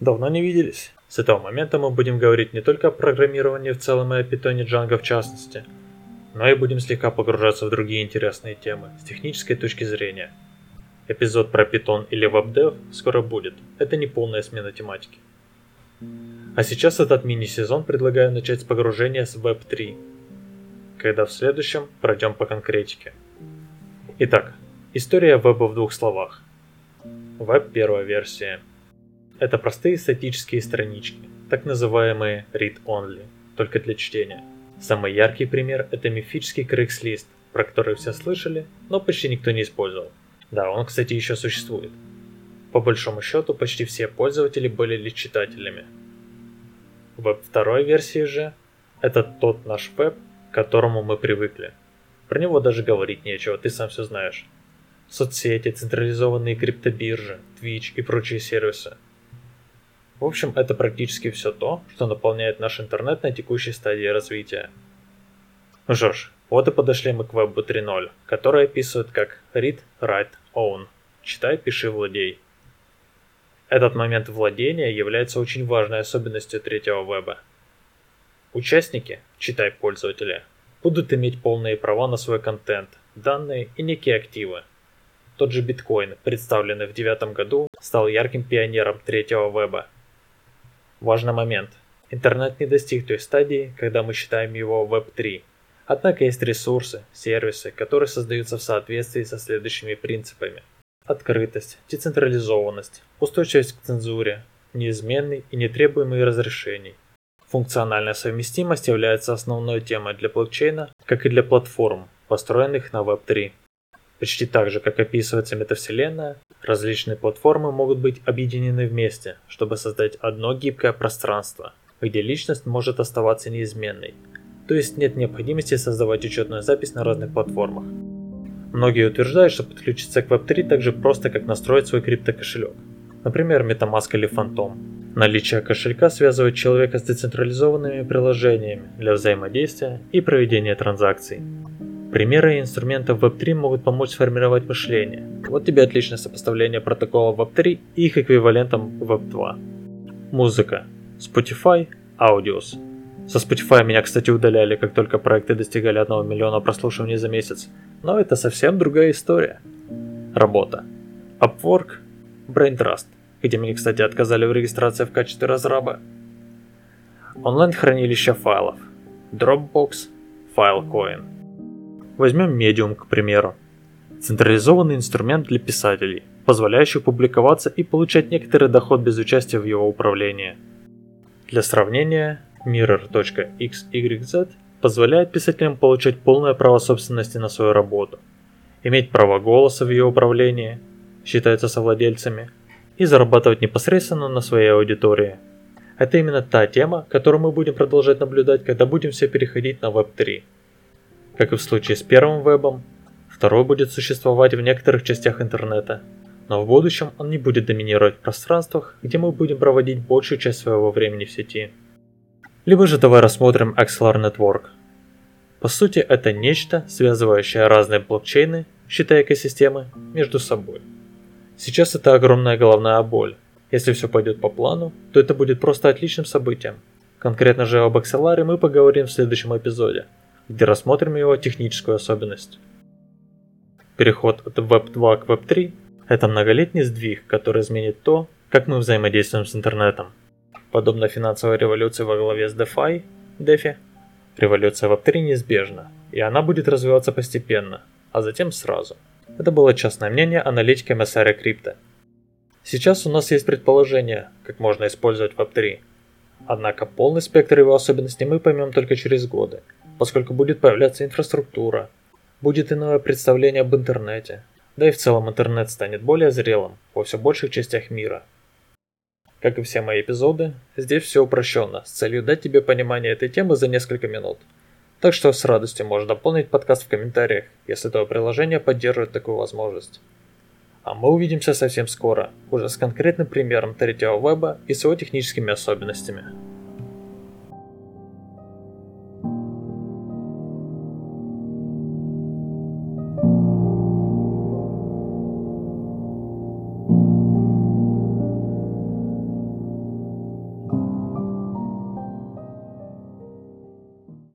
Давно не виделись. С этого момента мы будем говорить не только о программировании в целом и о питоне Django в частности, но и будем слегка погружаться в другие интересные темы с технической точки зрения. Эпизод про Python или WebDev скоро будет, это не полная смена тематики. А сейчас этот мини-сезон предлагаю начать с погружения с Web 3, когда в следующем пройдем по конкретике. Итак, история веба в двух словах. Веб первая версия. Это простые статические странички, так называемые read-only, только для чтения. Самый яркий пример это мифический Craigslist, про который все слышали, но почти никто не использовал. Да, он, кстати, еще существует. По большому счету, почти все пользователи были лишь читателями. Веб второй версии же – это тот наш веб, к которому мы привыкли. Про него даже говорить нечего, ты сам все знаешь. Соцсети, централизованные криптобиржи, Twitch и прочие сервисы. В общем, это практически все то, что наполняет наш интернет на текущей стадии развития. Ну что ж, вот и подошли мы к вебу 3.0, который описывает как Read, Write, Own. Читай, пиши, владей. Этот момент владения является очень важной особенностью третьего веба. Участники, читай пользователи, будут иметь полные права на свой контент, данные и некие активы. Тот же биткоин, представленный в девятом году, стал ярким пионером третьего веба. Важный момент. Интернет не достиг той стадии, когда мы считаем его Web 3. Однако есть ресурсы, сервисы, которые создаются в соответствии со следующими принципами – Открытость, децентрализованность, устойчивость к цензуре, неизменный и нетребуемый разрешений. Функциональная совместимость является основной темой для блокчейна, как и для платформ, построенных на Web3. Почти так же, как описывается метавселенная, различные платформы могут быть объединены вместе, чтобы создать одно гибкое пространство, где личность может оставаться неизменной, то есть нет необходимости создавать учетную запись на разных платформах. Многие утверждают, что подключиться к Web3 так же просто, как настроить свой криптокошелек. Например, MetaMask или Phantom. Наличие кошелька связывает человека с децентрализованными приложениями для взаимодействия и проведения транзакций. Примеры инструментов Web3 могут помочь сформировать мышление. Вот тебе отличное сопоставление протокола Web3 и их эквивалентом Web2. Музыка. Spotify, Audios. Со Spotify меня, кстати, удаляли, как только проекты достигали 1 миллиона прослушиваний за месяц. Но это совсем другая история. Работа. Upwork, Braintrust, где мне, кстати, отказали в регистрации в качестве разраба. Онлайн-хранилище файлов. Dropbox, Filecoin. Возьмем Medium, к примеру. Централизованный инструмент для писателей, позволяющий публиковаться и получать некоторый доход без участия в его управлении. Для сравнения, Mirror.xyz позволяет писателям получать полное право собственности на свою работу, иметь право голоса в ее управлении, считаются совладельцами, и зарабатывать непосредственно на своей аудитории. Это именно та тема, которую мы будем продолжать наблюдать, когда будем все переходить на Web 3. Как и в случае с первым вебом, второй будет существовать в некоторых частях интернета, но в будущем он не будет доминировать в пространствах, где мы будем проводить большую часть своего времени в сети. Либо же давай рассмотрим Axelar Network. По сути, это нечто, связывающее разные блокчейны, считая экосистемы, между собой. Сейчас это огромная головная боль. Если все пойдет по плану, то это будет просто отличным событием. Конкретно же об Axelar мы поговорим в следующем эпизоде, где рассмотрим его техническую особенность. Переход от Web 2 к Web 3 – это многолетний сдвиг, который изменит то, как мы взаимодействуем с интернетом. Подобно финансовой революции во главе с DeFi, DeFi, революция Web3 неизбежна, и она будет развиваться постепенно, а затем сразу. Это было частное мнение аналитика MSR Crypto. Сейчас у нас есть предположение, как можно использовать Web3. Однако полный спектр его особенностей мы поймем только через годы, поскольку будет появляться инфраструктура, будет иное представление об интернете, да и в целом интернет станет более зрелым во все больших частях мира – как и все мои эпизоды, здесь все упрощенно, с целью дать тебе понимание этой темы за несколько минут. Так что с радостью можешь дополнить подкаст в комментариях, если твое приложение поддерживает такую возможность. А мы увидимся совсем скоро, уже с конкретным примером третьего веба и с его техническими особенностями.